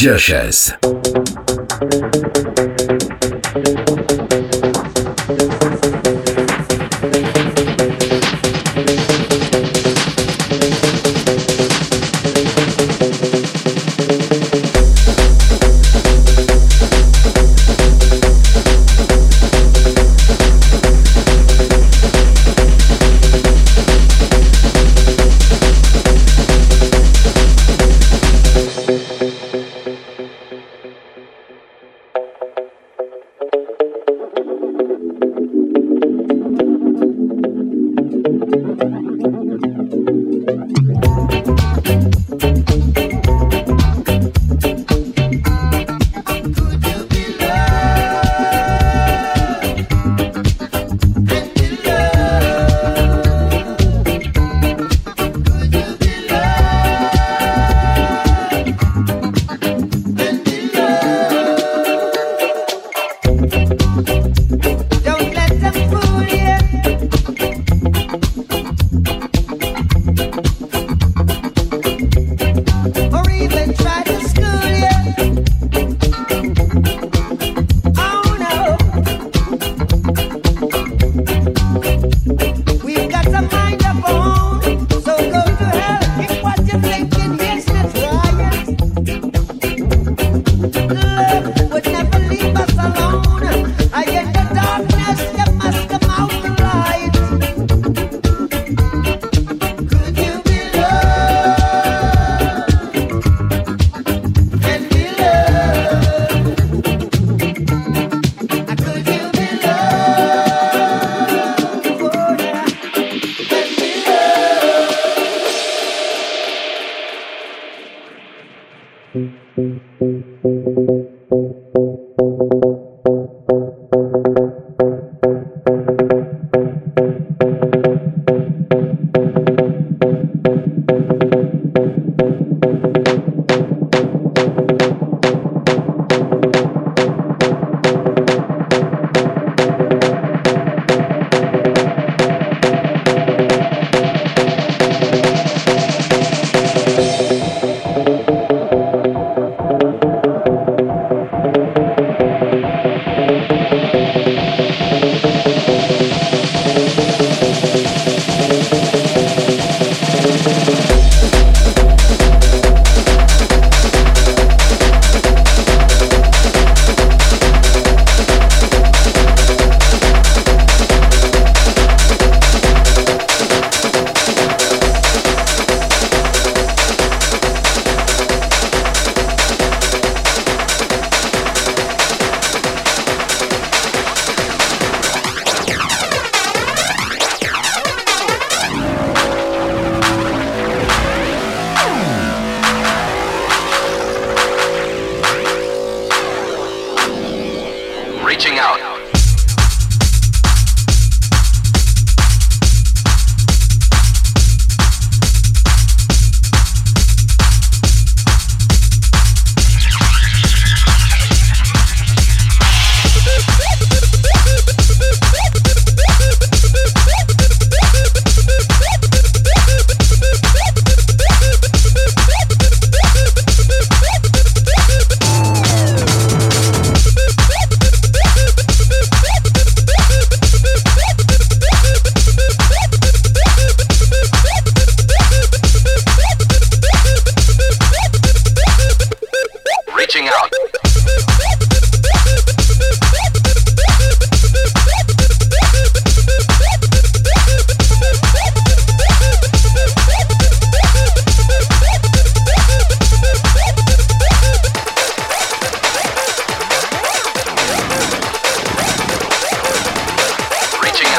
DJ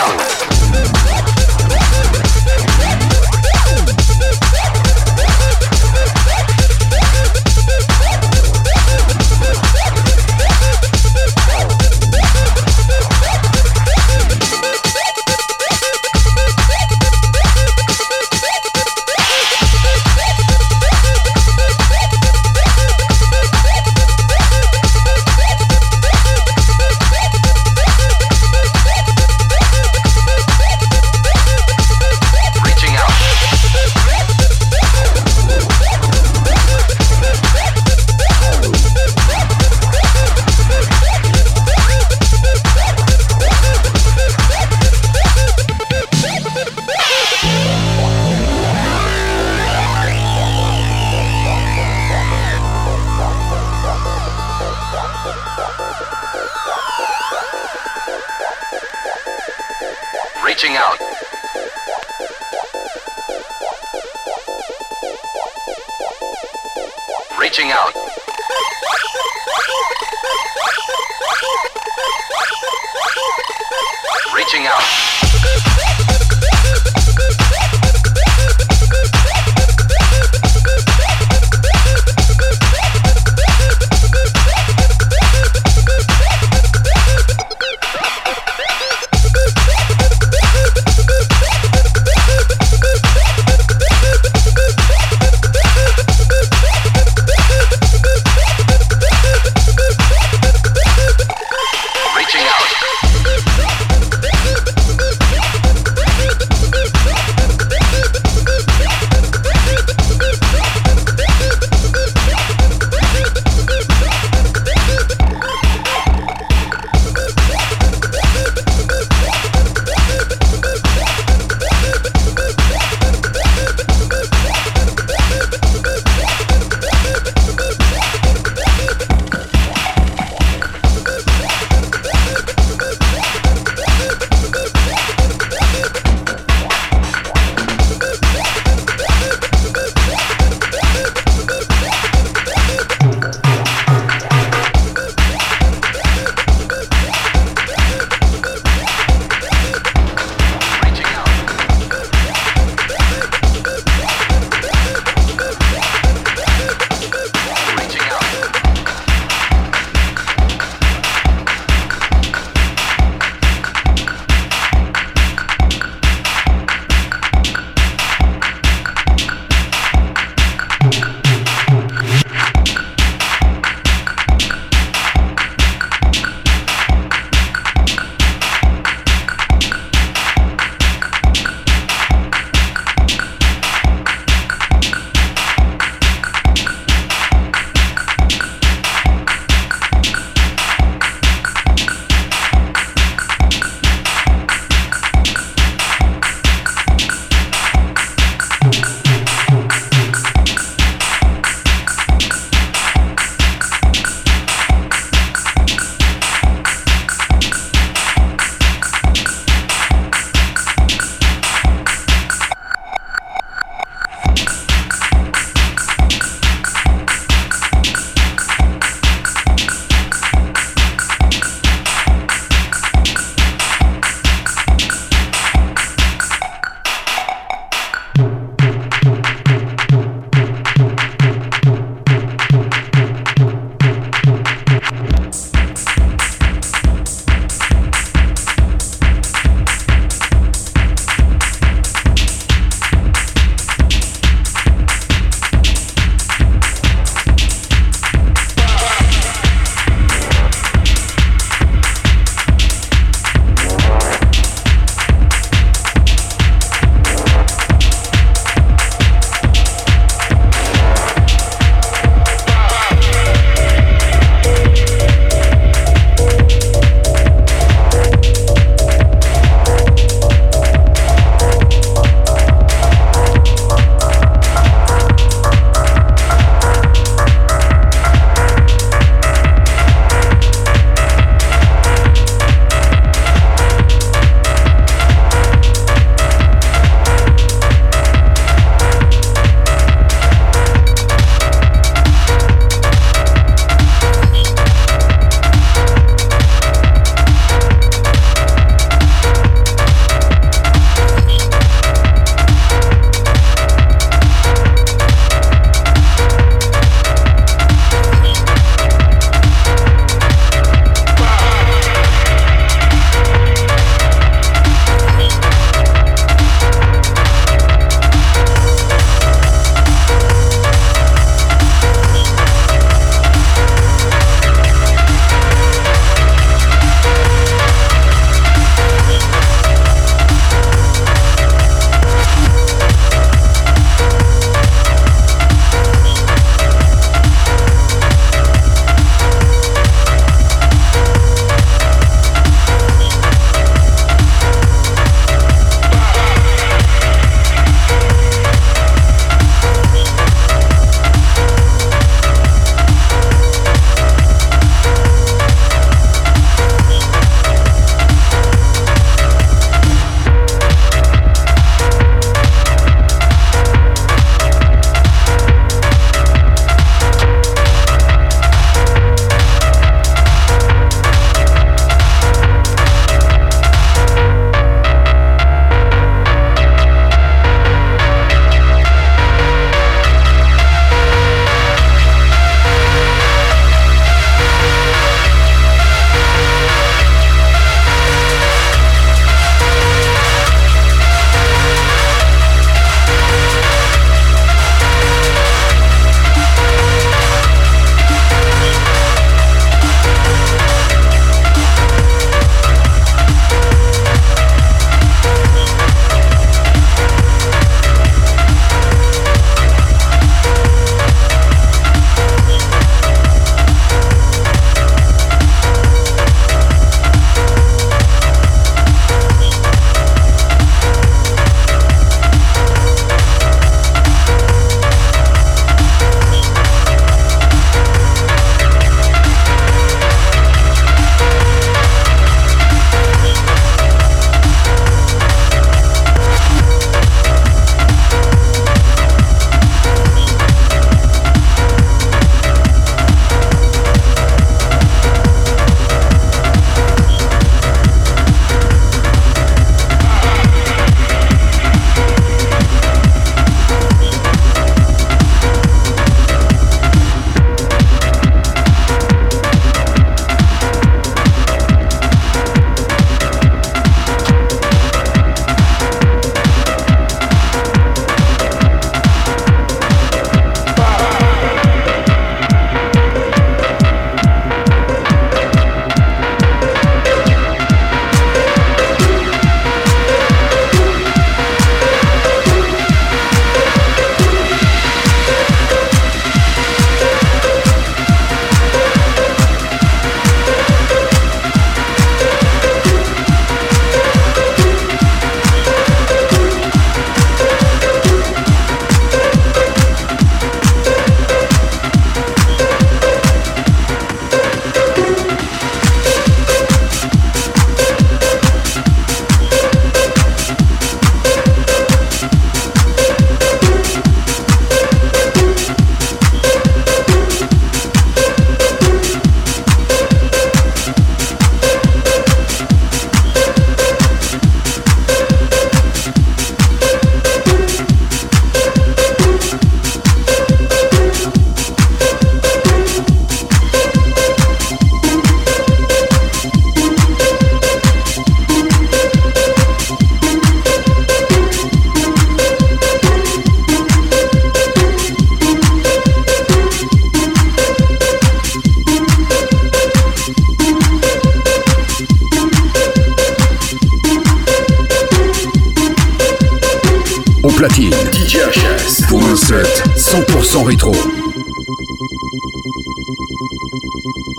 down.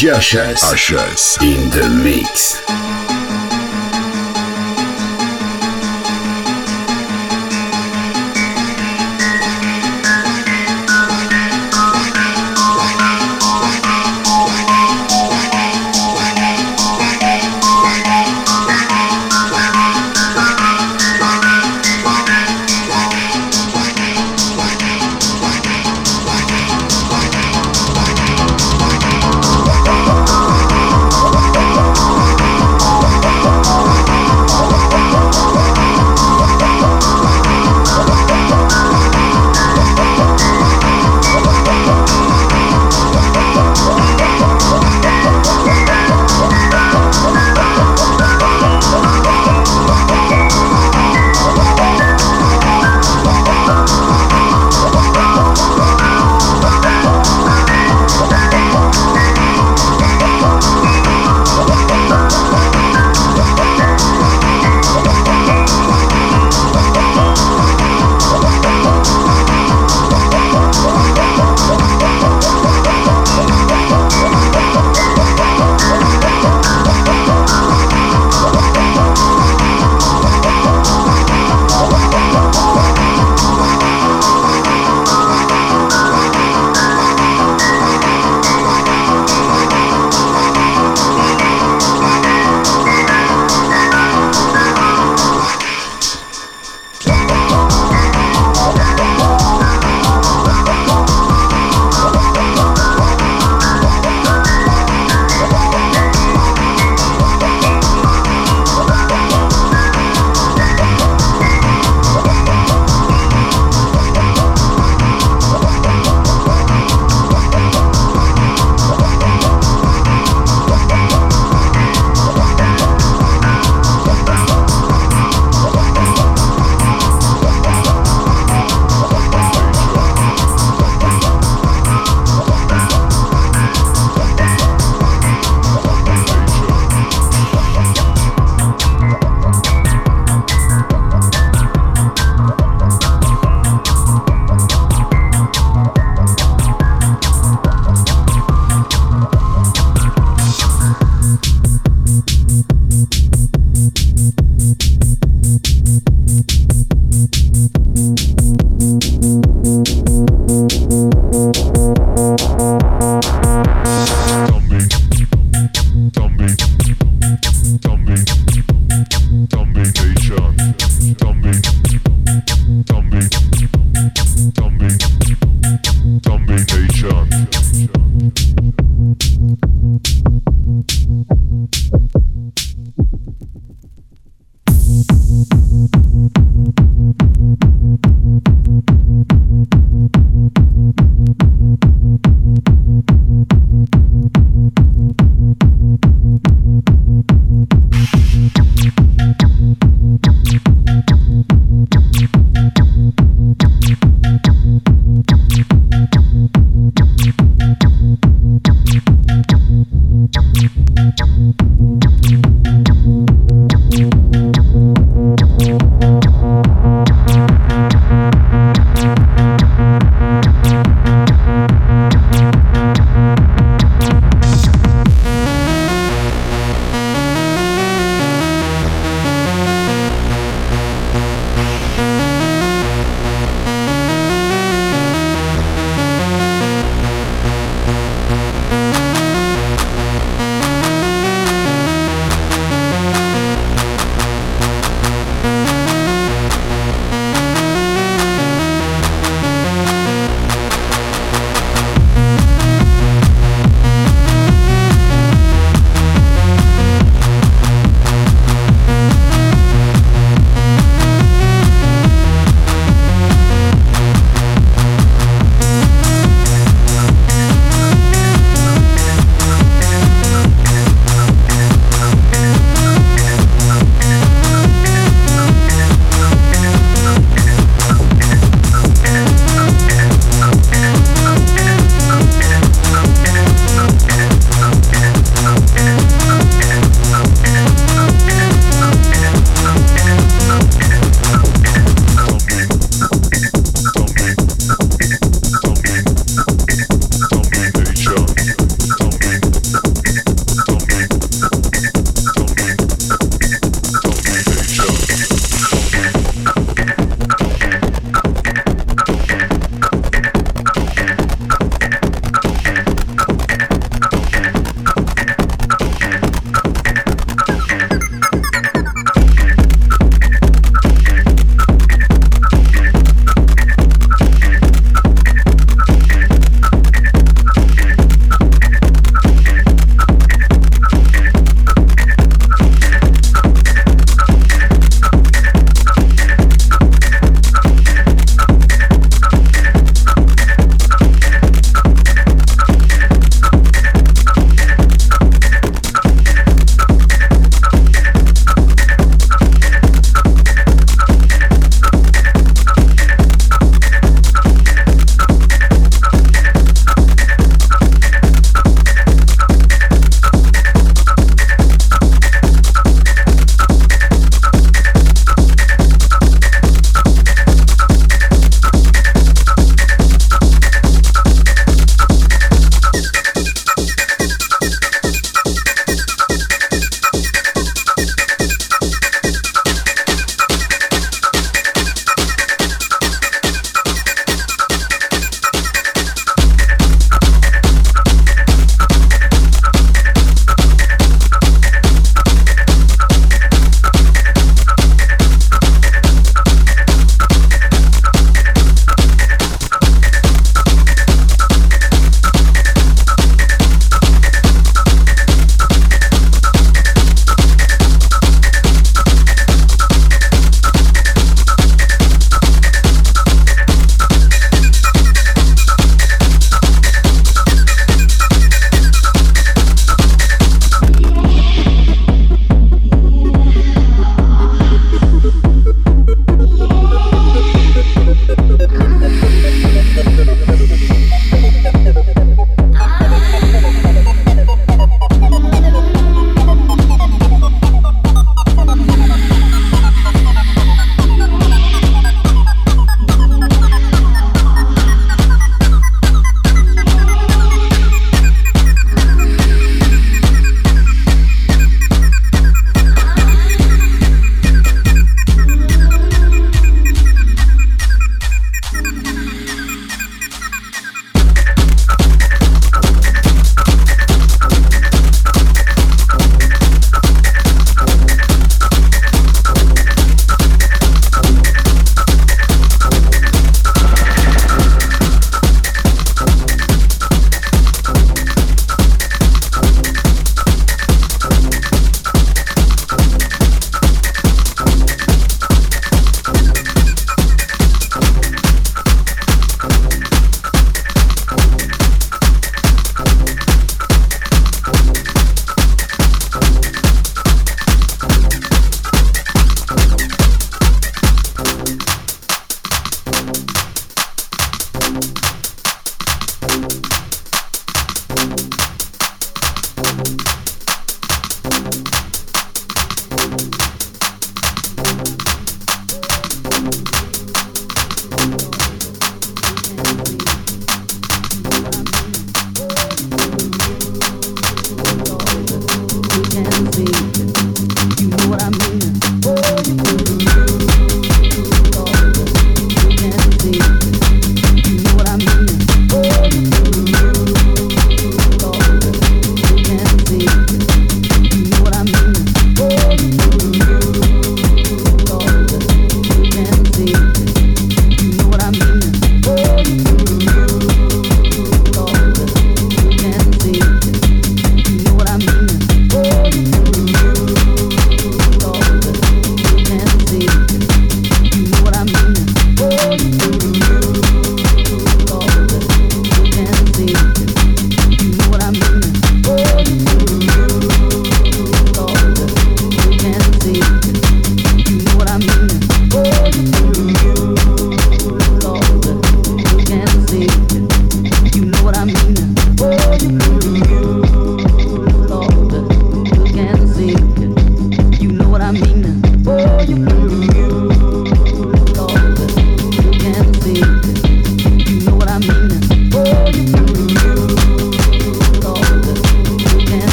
DJ HS. HS. In the mix.